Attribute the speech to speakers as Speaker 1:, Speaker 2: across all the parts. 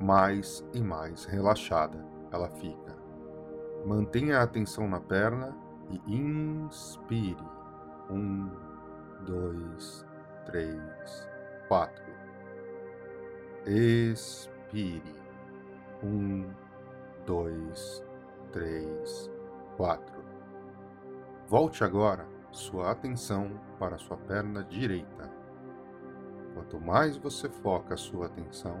Speaker 1: mais e mais relaxada ela fica. Mantenha a atenção na perna e inspire. Um, dois, três, quatro. Expire. Um, dois, três, quatro. Volte agora sua atenção para sua perna direita. Quanto mais você foca sua atenção,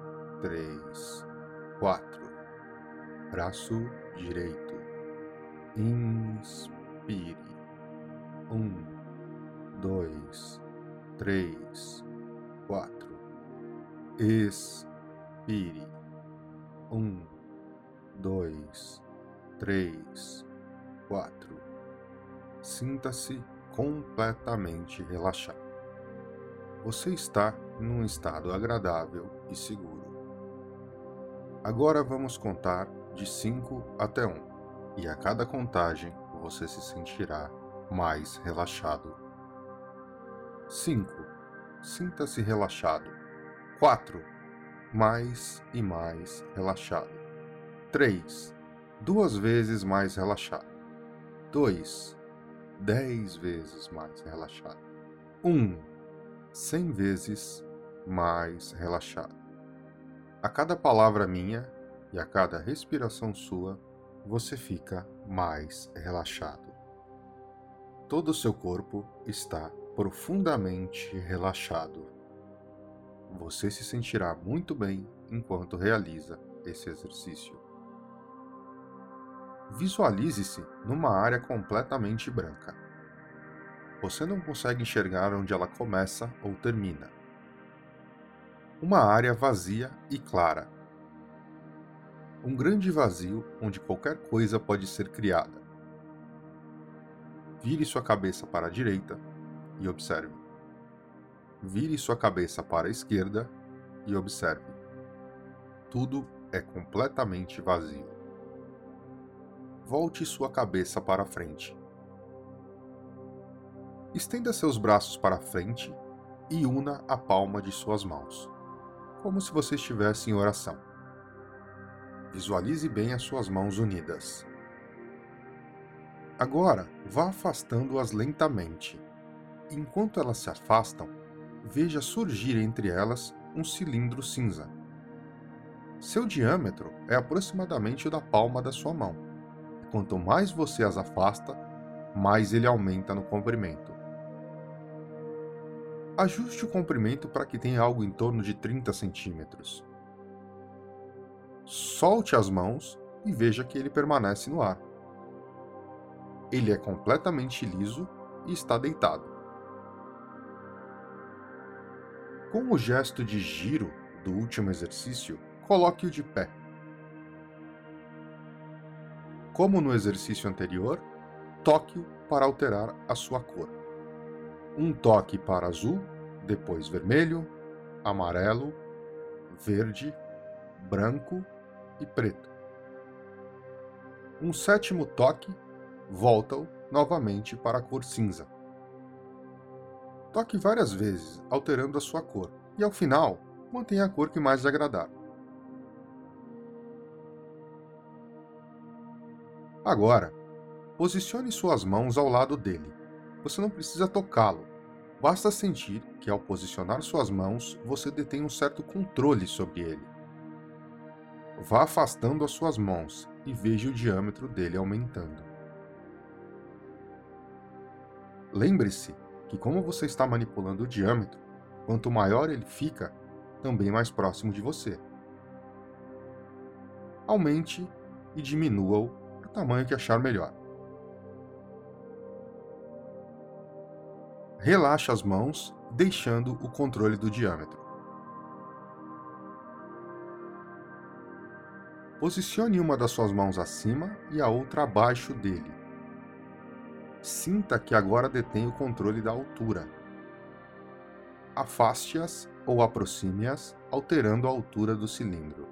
Speaker 1: quatro braço direito. Inspire. Um, dois, três, quatro. Expire. Um, dois, três, quatro. Sinta-se completamente relaxado. Você está num estado agradável e seguro. Agora vamos contar de 5 até 1, um, e a cada contagem você se sentirá mais relaxado. 5. Sinta-se relaxado. 4. Mais e mais relaxado. 3. Duas vezes mais relaxado. 2. Dez vezes mais relaxado. 1. Um, cem vezes mais relaxado. A cada palavra minha e a cada respiração sua, você fica mais relaxado. Todo o seu corpo está profundamente relaxado. Você se sentirá muito bem enquanto realiza esse exercício. Visualize-se numa área completamente branca. Você não consegue enxergar onde ela começa ou termina. Uma área vazia e clara. Um grande vazio onde qualquer coisa pode ser criada. Vire sua cabeça para a direita e observe. Vire sua cabeça para a esquerda e observe. Tudo é completamente vazio. Volte sua cabeça para frente. Estenda seus braços para frente e una a palma de suas mãos, como se você estivesse em oração. Visualize bem as suas mãos unidas. Agora, vá afastando-as lentamente. Enquanto elas se afastam, veja surgir entre elas um cilindro cinza. Seu diâmetro é aproximadamente o da palma da sua mão. Quanto mais você as afasta, mais ele aumenta no comprimento. Ajuste o comprimento para que tenha algo em torno de 30 centímetros. Solte as mãos e veja que ele permanece no ar. Ele é completamente liso e está deitado. Com o gesto de giro do último exercício, coloque-o de pé. Como no exercício anterior, toque-o para alterar a sua cor. Um toque para azul, depois vermelho, amarelo, verde, branco e preto. Um sétimo toque, volta-o novamente para a cor cinza. Toque várias vezes, alterando a sua cor, e ao final, mantenha a cor que mais lhe agradar. Agora, posicione suas mãos ao lado dele. Você não precisa tocá-lo. Basta sentir que ao posicionar suas mãos, você detém um certo controle sobre ele. Vá afastando as suas mãos e veja o diâmetro dele aumentando. Lembre-se que, como você está manipulando o diâmetro, quanto maior ele fica, também mais próximo de você. Aumente e diminua-o para o tamanho que achar melhor. Relaxe as mãos, deixando o controle do diâmetro. Posicione uma das suas mãos acima e a outra abaixo dele sinta que agora detém o controle da altura. Afaste-as ou aproxime-as, alterando a altura do cilindro.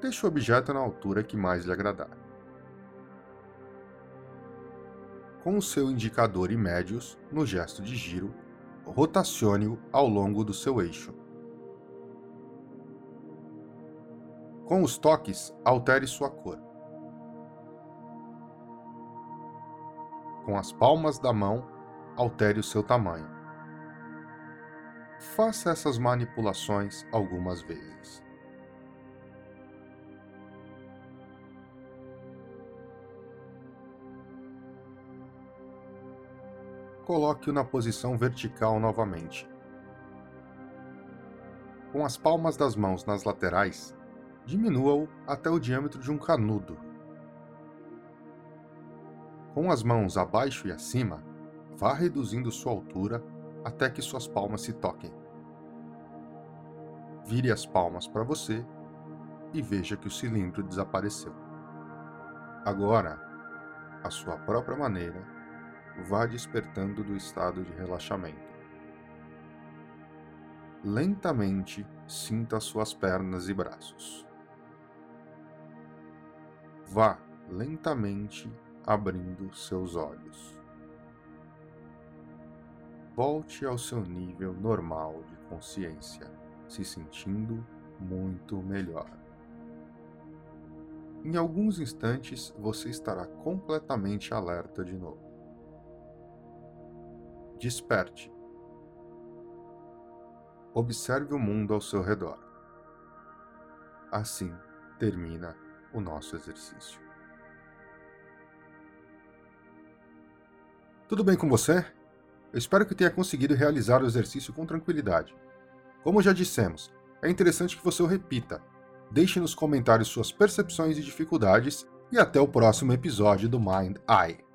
Speaker 1: Deixe o objeto na altura que mais lhe agradar. Com o seu indicador e médios, no gesto de giro, rotacione-o ao longo do seu eixo. Com os toques, altere sua cor. com as palmas da mão, altere o seu tamanho. Faça essas manipulações algumas vezes. Coloque-o na posição vertical novamente. Com as palmas das mãos nas laterais, diminua-o até o diâmetro de um canudo com as mãos abaixo e acima, vá reduzindo sua altura até que suas palmas se toquem. Vire as palmas para você e veja que o cilindro desapareceu. Agora, à sua própria maneira, vá despertando do estado de relaxamento. Lentamente sinta suas pernas e braços. Vá lentamente abrindo seus olhos. Volte ao seu nível normal de consciência, se sentindo muito melhor. Em alguns instantes você estará completamente alerta de novo. Desperte. Observe o mundo ao seu redor. Assim termina o nosso exercício. Tudo bem com você? Eu espero que tenha conseguido realizar o exercício com tranquilidade. Como já dissemos, é interessante que você o repita. Deixe nos comentários suas percepções e dificuldades e até o próximo episódio do Mind Eye.